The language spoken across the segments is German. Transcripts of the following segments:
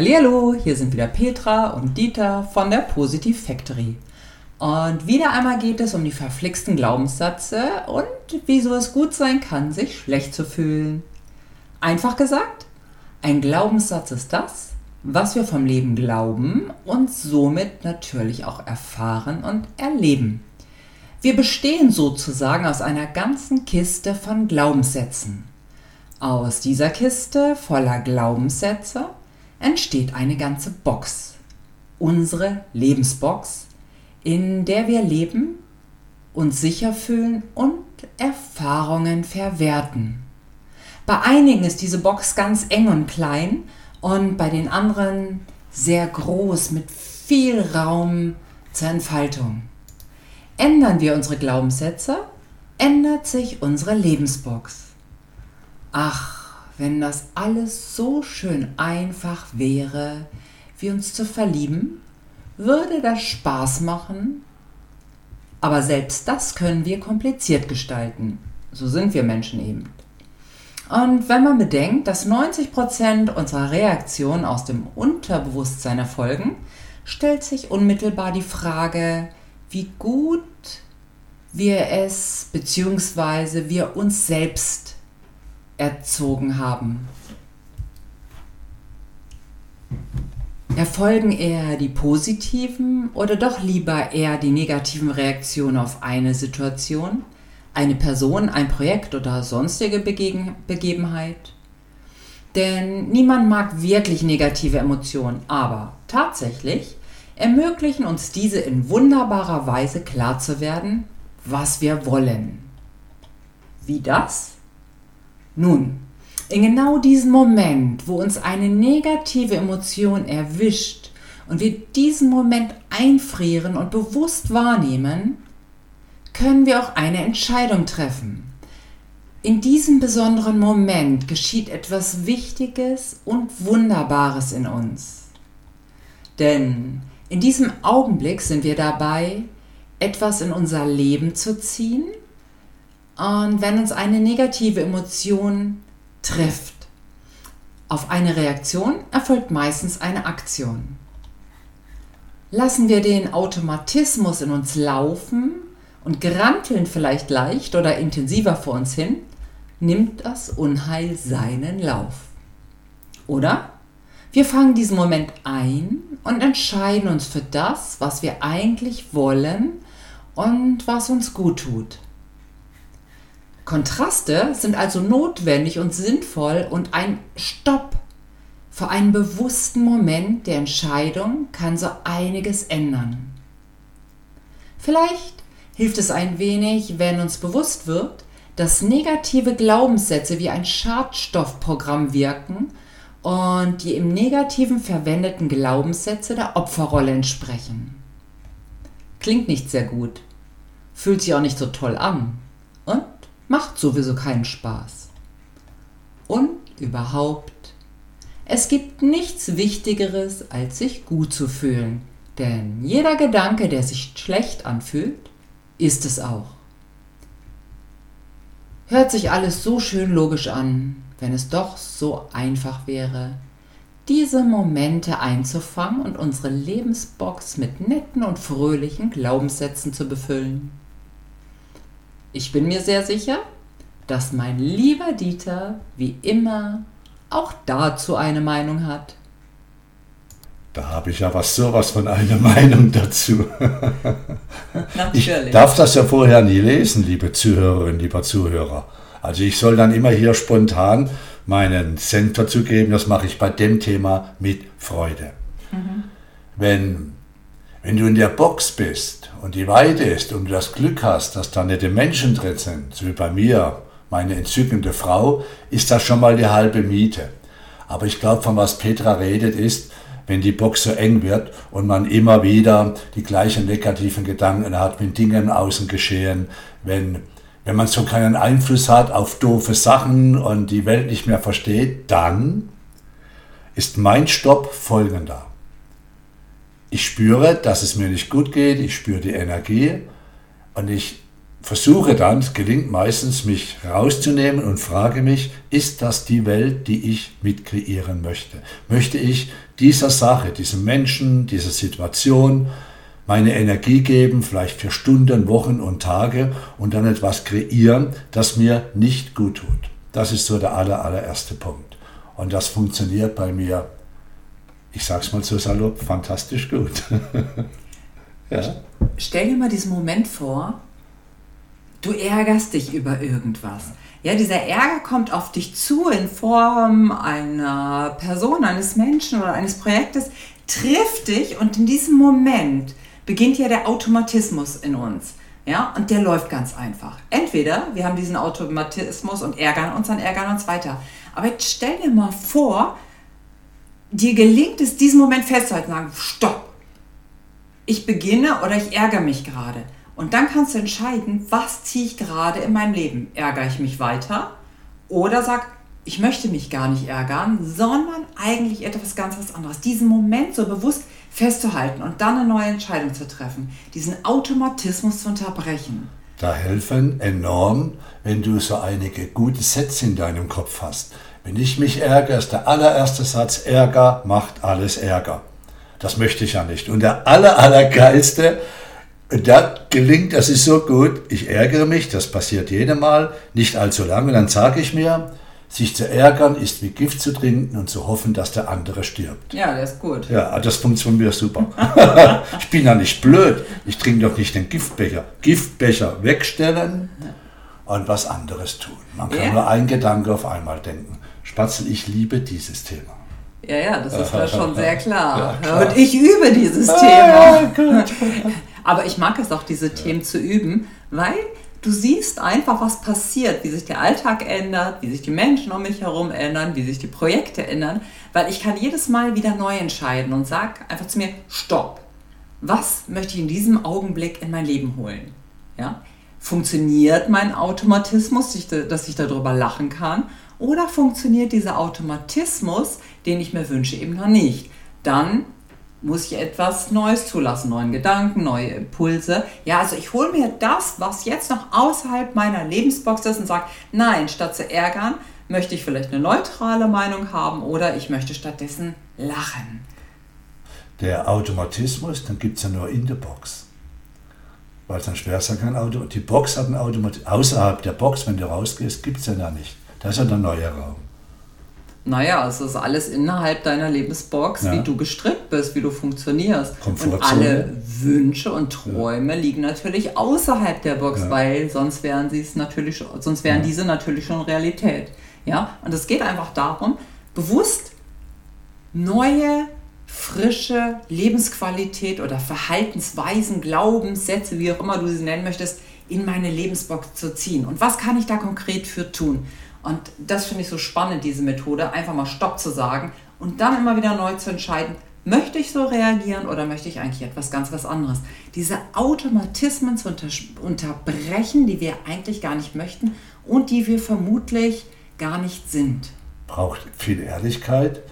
Hallo, hier sind wieder Petra und Dieter von der Positive Factory. Und wieder einmal geht es um die verflixten Glaubenssätze und wieso es gut sein kann, sich schlecht zu fühlen. Einfach gesagt, ein Glaubenssatz ist das, was wir vom Leben glauben und somit natürlich auch erfahren und erleben. Wir bestehen sozusagen aus einer ganzen Kiste von Glaubenssätzen. Aus dieser Kiste voller Glaubenssätze entsteht eine ganze Box. Unsere Lebensbox, in der wir leben, uns sicher fühlen und Erfahrungen verwerten. Bei einigen ist diese Box ganz eng und klein und bei den anderen sehr groß mit viel Raum zur Entfaltung. Ändern wir unsere Glaubenssätze, ändert sich unsere Lebensbox. Ach, wenn das alles so schön einfach wäre, wie uns zu verlieben, würde das Spaß machen. Aber selbst das können wir kompliziert gestalten. So sind wir Menschen eben. Und wenn man bedenkt, dass 90% unserer Reaktionen aus dem Unterbewusstsein erfolgen, stellt sich unmittelbar die Frage, wie gut wir es bzw. wir uns selbst erzogen haben. Erfolgen eher die positiven oder doch lieber eher die negativen Reaktionen auf eine Situation? eine Person, ein Projekt oder sonstige Begegen Begebenheit. Denn niemand mag wirklich negative Emotionen, aber tatsächlich ermöglichen uns diese in wunderbarer Weise klar zu werden, was wir wollen. Wie das? Nun, in genau diesem Moment, wo uns eine negative Emotion erwischt und wir diesen Moment einfrieren und bewusst wahrnehmen, können wir auch eine Entscheidung treffen. In diesem besonderen Moment geschieht etwas Wichtiges und Wunderbares in uns. Denn in diesem Augenblick sind wir dabei, etwas in unser Leben zu ziehen und wenn uns eine negative Emotion trifft, auf eine Reaktion erfolgt meistens eine Aktion. Lassen wir den Automatismus in uns laufen und granteln vielleicht leicht oder intensiver vor uns hin, nimmt das Unheil seinen Lauf. Oder wir fangen diesen Moment ein und entscheiden uns für das, was wir eigentlich wollen und was uns gut tut. Kontraste sind also notwendig und sinnvoll und ein Stopp für einen bewussten Moment der Entscheidung kann so einiges ändern. Vielleicht hilft es ein wenig, wenn uns bewusst wird, dass negative Glaubenssätze wie ein Schadstoffprogramm wirken und die im Negativen verwendeten Glaubenssätze der Opferrolle entsprechen. Klingt nicht sehr gut, fühlt sich auch nicht so toll an macht sowieso keinen Spaß. Und überhaupt, es gibt nichts Wichtigeres, als sich gut zu fühlen, denn jeder Gedanke, der sich schlecht anfühlt, ist es auch. Hört sich alles so schön logisch an, wenn es doch so einfach wäre, diese Momente einzufangen und unsere Lebensbox mit netten und fröhlichen Glaubenssätzen zu befüllen. Ich bin mir sehr sicher, dass mein lieber Dieter wie immer auch dazu eine Meinung hat. Da habe ich ja was sowas von einer Meinung dazu. Natürlich. Ich darf das ja vorher nie lesen, liebe Zuhörerinnen, lieber Zuhörer. Also ich soll dann immer hier spontan meinen Cent dazu geben. Das mache ich bei dem Thema mit Freude. Mhm. Wenn, wenn du in der Box bist und die Weite ist und du das Glück hast, dass da nette Menschen drin sind, so wie bei mir, meine entzückende Frau, ist das schon mal die halbe Miete. Aber ich glaube, von was Petra redet, ist, wenn die Box so eng wird und man immer wieder die gleichen negativen Gedanken hat, wenn Dinge im Außen geschehen, wenn, wenn man so keinen Einfluss hat auf doofe Sachen und die Welt nicht mehr versteht, dann ist mein Stopp folgender. Ich spüre, dass es mir nicht gut geht, ich spüre die Energie und ich versuche dann, es gelingt meistens, mich rauszunehmen und frage mich, ist das die Welt, die ich mitkreieren möchte? Möchte ich dieser Sache, diesem Menschen, dieser Situation meine Energie geben, vielleicht für Stunden, Wochen und Tage und dann etwas kreieren, das mir nicht gut tut? Das ist so der aller, allererste Punkt. Und das funktioniert bei mir, ich sag's mal so salopp, fantastisch gut. ja. Stell dir mal diesen Moment vor, du ärgerst dich über irgendwas. Ja, dieser Ärger kommt auf dich zu in Form einer Person, eines Menschen oder eines Projektes, trifft dich und in diesem Moment beginnt ja der Automatismus in uns. Ja, und der läuft ganz einfach. Entweder wir haben diesen Automatismus und ärgern uns, dann ärgern uns weiter. Aber jetzt stell dir mal vor, dir gelingt es, diesen Moment festzuhalten, sagen, stopp. Ich beginne oder ich ärgere mich gerade. Und dann kannst du entscheiden, was ziehe ich gerade in meinem Leben. Ärgere ich mich weiter oder sag, ich möchte mich gar nicht ärgern, sondern eigentlich etwas ganz was anderes. Diesen Moment so bewusst festzuhalten und dann eine neue Entscheidung zu treffen. Diesen Automatismus zu unterbrechen. Da helfen enorm, wenn du so einige gute Sätze in deinem Kopf hast. Wenn ich mich ärgere, ist der allererste Satz, Ärger macht alles Ärger. Das möchte ich ja nicht. Und der aller, allergeilste, da gelingt, das ist so gut, ich ärgere mich, das passiert jedem Mal, nicht allzu lange, dann sage ich mir, sich zu ärgern ist wie Gift zu trinken und zu hoffen, dass der andere stirbt. Ja, das ist gut. Ja, das funktioniert super. ich bin ja nicht blöd, ich trinke doch nicht den Giftbecher. Giftbecher wegstellen und was anderes tun. Man kann ja. nur einen Gedanke auf einmal denken. Spatzel, ich liebe dieses Thema. Ja, ja, das ist mir schon sehr klar. Ja, klar. Und ich übe dieses ah, Thema. Aber ich mag es auch, diese Themen zu üben, weil du siehst einfach, was passiert, wie sich der Alltag ändert, wie sich die Menschen um mich herum ändern, wie sich die Projekte ändern, weil ich kann jedes Mal wieder neu entscheiden und sag einfach zu mir, stopp. Was möchte ich in diesem Augenblick in mein Leben holen? Ja? Funktioniert mein Automatismus, dass ich darüber lachen kann? Oder funktioniert dieser Automatismus, den ich mir wünsche, eben noch nicht? Dann muss ich etwas Neues zulassen, neuen Gedanken, neue Impulse. Ja, also ich hole mir das, was jetzt noch außerhalb meiner Lebensbox ist und sage, nein, statt zu ärgern, möchte ich vielleicht eine neutrale Meinung haben oder ich möchte stattdessen lachen. Der Automatismus, dann gibt es ja nur in der Box. Weil es dann schwer sein kann, Auto, die Box hat einen Automatismus. Außerhalb der Box, wenn du rausgehst, gibt es ja da nicht. Das ist ja der neue Raum. Naja, es ist alles innerhalb deiner Lebensbox, ja. wie du gestrickt bist, wie du funktionierst. Und alle Wünsche und Träume ja. liegen natürlich außerhalb der Box, ja. weil sonst wären sie es natürlich, sonst wären diese natürlich schon Realität. Ja, und es geht einfach darum, bewusst neue, frische Lebensqualität oder Verhaltensweisen, Glaubenssätze, wie auch immer du sie nennen möchtest, in meine Lebensbox zu ziehen. Und was kann ich da konkret für tun? Und das finde ich so spannend, diese Methode, einfach mal Stopp zu sagen und dann immer wieder neu zu entscheiden, möchte ich so reagieren oder möchte ich eigentlich etwas ganz was anderes? Diese Automatismen zu unter unterbrechen, die wir eigentlich gar nicht möchten und die wir vermutlich gar nicht sind. Braucht viel Ehrlichkeit.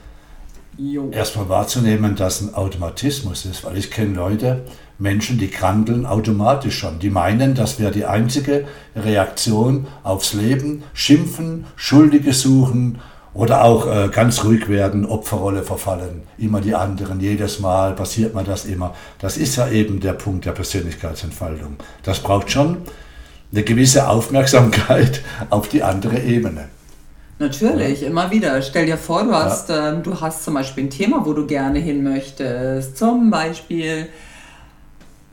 Erstmal wahrzunehmen, dass ein Automatismus ist, weil ich kenne Leute, Menschen, die krandeln automatisch schon. Die meinen, das wäre die einzige Reaktion aufs Leben. Schimpfen, Schuldige suchen oder auch äh, ganz ruhig werden, Opferrolle verfallen. Immer die anderen, jedes Mal passiert mir das immer. Das ist ja eben der Punkt der Persönlichkeitsentfaltung. Das braucht schon eine gewisse Aufmerksamkeit auf die andere Ebene. Natürlich, ja. immer wieder. Stell dir vor, du hast, ja. ähm, du hast zum Beispiel ein Thema, wo du gerne hin möchtest. Zum Beispiel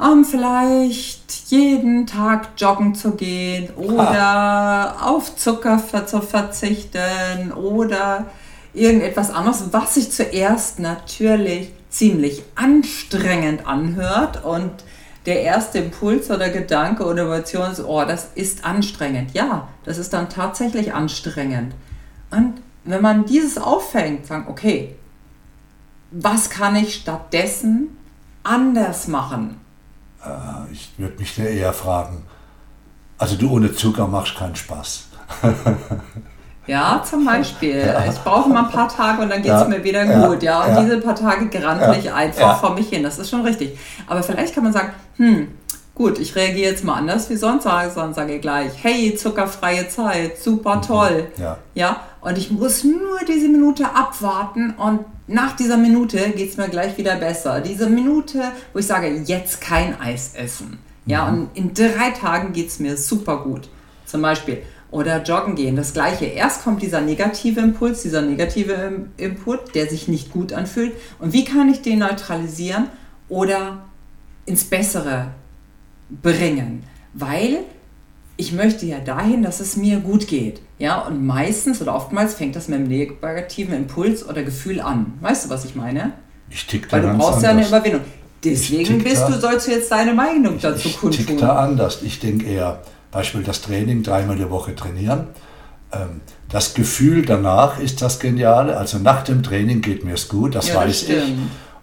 um vielleicht jeden Tag joggen zu gehen oder ha. auf Zucker zu verzichten oder irgendetwas anderes, was sich zuerst natürlich ziemlich anstrengend anhört und der erste Impuls oder Gedanke oder Emotion ist, oh, das ist anstrengend. Ja, das ist dann tatsächlich anstrengend. Und wenn man dieses auffängt, sagen, okay, was kann ich stattdessen anders machen? Äh, ich würde mich eher fragen, also du ohne Zucker machst keinen Spaß. Ja, zum Beispiel. Ja. Ich brauche mal ein paar Tage und dann geht es ja. mir wieder gut. Ja, und diese paar Tage grandle ich einfach vor mich hin. Das ist schon richtig. Aber vielleicht kann man sagen, hm, Gut, ich reagiere jetzt mal anders wie sonst, sondern sage gleich, hey, zuckerfreie Zeit, super mhm. toll. Ja. ja. Und ich muss nur diese Minute abwarten und nach dieser Minute geht es mir gleich wieder besser. Diese Minute, wo ich sage, jetzt kein Eis essen. Ja, mhm. und in drei Tagen geht es mir super gut. Zum Beispiel. Oder joggen gehen, das gleiche. Erst kommt dieser negative Impuls, dieser negative Input, der sich nicht gut anfühlt. Und wie kann ich den neutralisieren oder ins Bessere bringen, weil ich möchte ja dahin, dass es mir gut geht. Ja, und meistens oder oftmals fängt das mit einem negativen Impuls oder Gefühl an. Weißt du, was ich meine? Ich tick da Weil du brauchst ja eine Überwindung. Deswegen bist da, du, sollst du jetzt deine Meinung dazu kundtun. Ich tick da anders. Ich denke eher, Beispiel das Training, dreimal die Woche trainieren. Ähm, das Gefühl danach ist das Geniale. Also nach dem Training geht mir es gut, das ja, weiß das ich.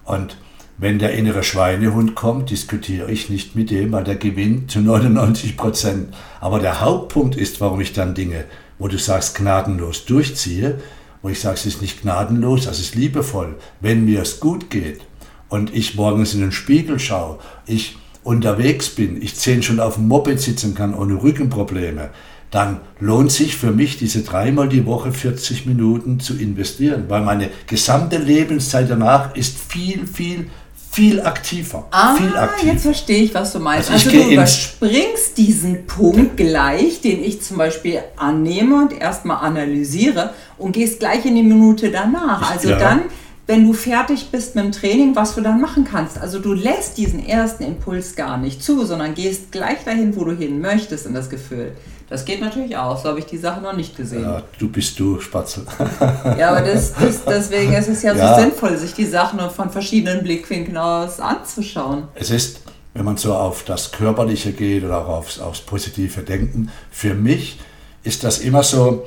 Und wenn der innere Schweinehund kommt, diskutiere ich nicht mit dem, weil der gewinnt zu 99 Prozent. Aber der Hauptpunkt ist, warum ich dann Dinge, wo du sagst, gnadenlos durchziehe, wo ich sage, es ist nicht gnadenlos, es ist liebevoll. Wenn mir es gut geht und ich morgens in den Spiegel schaue, ich unterwegs bin, ich zehn schon auf dem Moped sitzen kann ohne Rückenprobleme, dann lohnt sich für mich diese dreimal die Woche 40 Minuten zu investieren, weil meine gesamte Lebenszeit danach ist viel, viel viel aktiver. Ah, viel aktiver. jetzt verstehe ich, was du meinst. Also, also du überspringst diesen Punkt gleich, den ich zum Beispiel annehme und erstmal analysiere und gehst gleich in die Minute danach. Also ja. dann, wenn du fertig bist mit dem Training, was du dann machen kannst. Also du lässt diesen ersten Impuls gar nicht zu, sondern gehst gleich dahin, wo du hin möchtest in das Gefühl. Das geht natürlich auch, so habe ich die Sache noch nicht gesehen. Ja, du bist du, Spatzel. ja, aber das, das, deswegen ist es ja, ja so sinnvoll, sich die Sachen von verschiedenen Blickwinkeln aus anzuschauen. Es ist, wenn man so auf das Körperliche geht oder auch aufs, aufs positive Denken, für mich ist das immer so,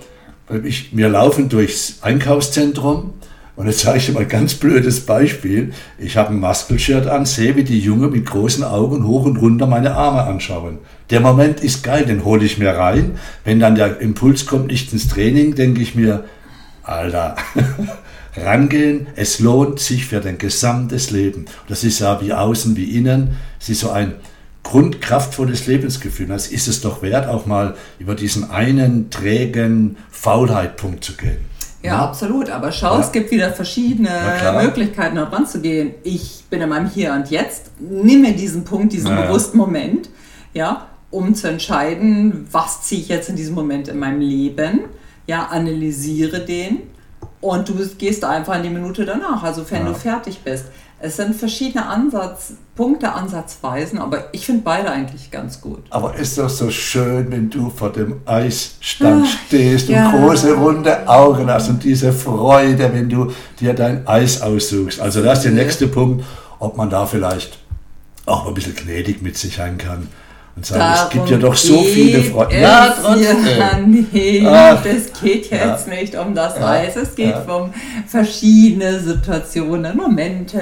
ich, wir laufen durchs Einkaufszentrum und jetzt sage ich dir mal ein ganz blödes Beispiel. Ich habe ein Muskelshirt an, sehe, wie die Junge mit großen Augen hoch und runter meine Arme anschauen. Der Moment ist geil, den hole ich mir rein. Wenn dann der Impuls kommt, nicht ins Training, denke ich mir, Alter, rangehen, es lohnt sich für dein gesamtes Leben. Das ist ja wie außen wie innen. Es ist so ein grundkraftvolles Lebensgefühl. Das ist es doch wert, auch mal über diesen einen trägen Faulheitpunkt zu gehen. Ja, ja, absolut. Aber schau, ja. es gibt wieder verschiedene Möglichkeiten, da dran zu gehen. Ich bin in meinem Hier und Jetzt. Nimm mir diesen Punkt, diesen ja. bewussten Moment, ja, um zu entscheiden, was ziehe ich jetzt in diesem Moment in meinem Leben. Ja, analysiere den und du gehst einfach in die Minute danach, also wenn du fertig bist. Es sind verschiedene Ansatzpunkte, Ansatzweisen, aber ich finde beide eigentlich ganz gut. Aber ist doch so schön, wenn du vor dem Eisstand Ach, stehst und ja. große runde Augen hast und diese Freude, wenn du dir dein Eis aussuchst. Also das ist der nächste Punkt, ob man da vielleicht auch ein bisschen gnädig mit sich sein kann und sagen, Darum es gibt ja doch so viele Freunde. Ja, trotzdem. Ja, nee, Ach, das geht jetzt ja. nicht um das ja, Weiß. Es geht ja. um verschiedene Situationen, Momente,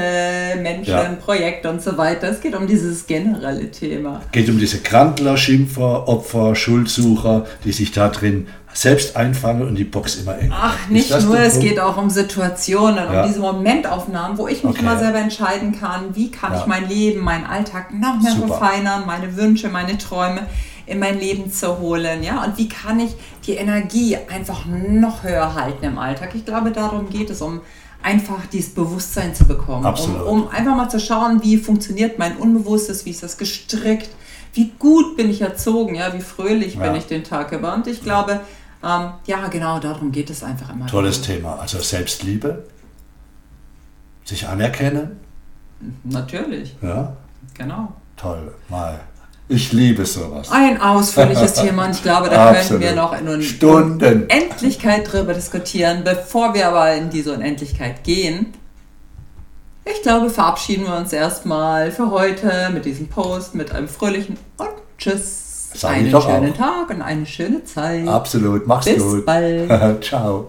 Menschen, ja. Projekte und so weiter. Es geht um dieses generelle Thema. Es geht um diese Krantler, Schimpfer, Opfer, Schuldsucher, die sich da drin selbst einfangen und die Box immer eng. Ach, nicht nur, es geht auch um Situationen, um diese Momentaufnahmen, wo ich mich okay. immer selber entscheiden kann, wie kann ja. ich mein Leben, meinen Alltag noch mehr Super. verfeinern, meine Wünsche, meine Träume in mein Leben zu holen, ja, und wie kann ich die Energie einfach noch höher halten im Alltag. Ich glaube, darum geht es, um einfach dieses Bewusstsein zu bekommen, um, um einfach mal zu schauen, wie funktioniert mein Unbewusstes, wie ist das gestrickt, wie gut bin ich erzogen, ja, wie fröhlich ja. bin ich den Tag über. Und ich glaube, ähm, ja, genau, darum geht es einfach immer. Tolles Thema. Also Selbstliebe, sich anerkennen. Natürlich. Ja. Genau. Toll, mal. Ich liebe sowas. Ein ausführliches Thema und ich glaube, da können wir noch in Stunden. Unendlichkeit drüber diskutieren. Bevor wir aber in diese Unendlichkeit gehen, ich glaube, verabschieden wir uns erstmal für heute mit diesem Post, mit einem fröhlichen und Tschüss. Sag einen schönen auch. Tag und eine schöne Zeit. Absolut, mach's Bis gut. Bis bald. Ciao.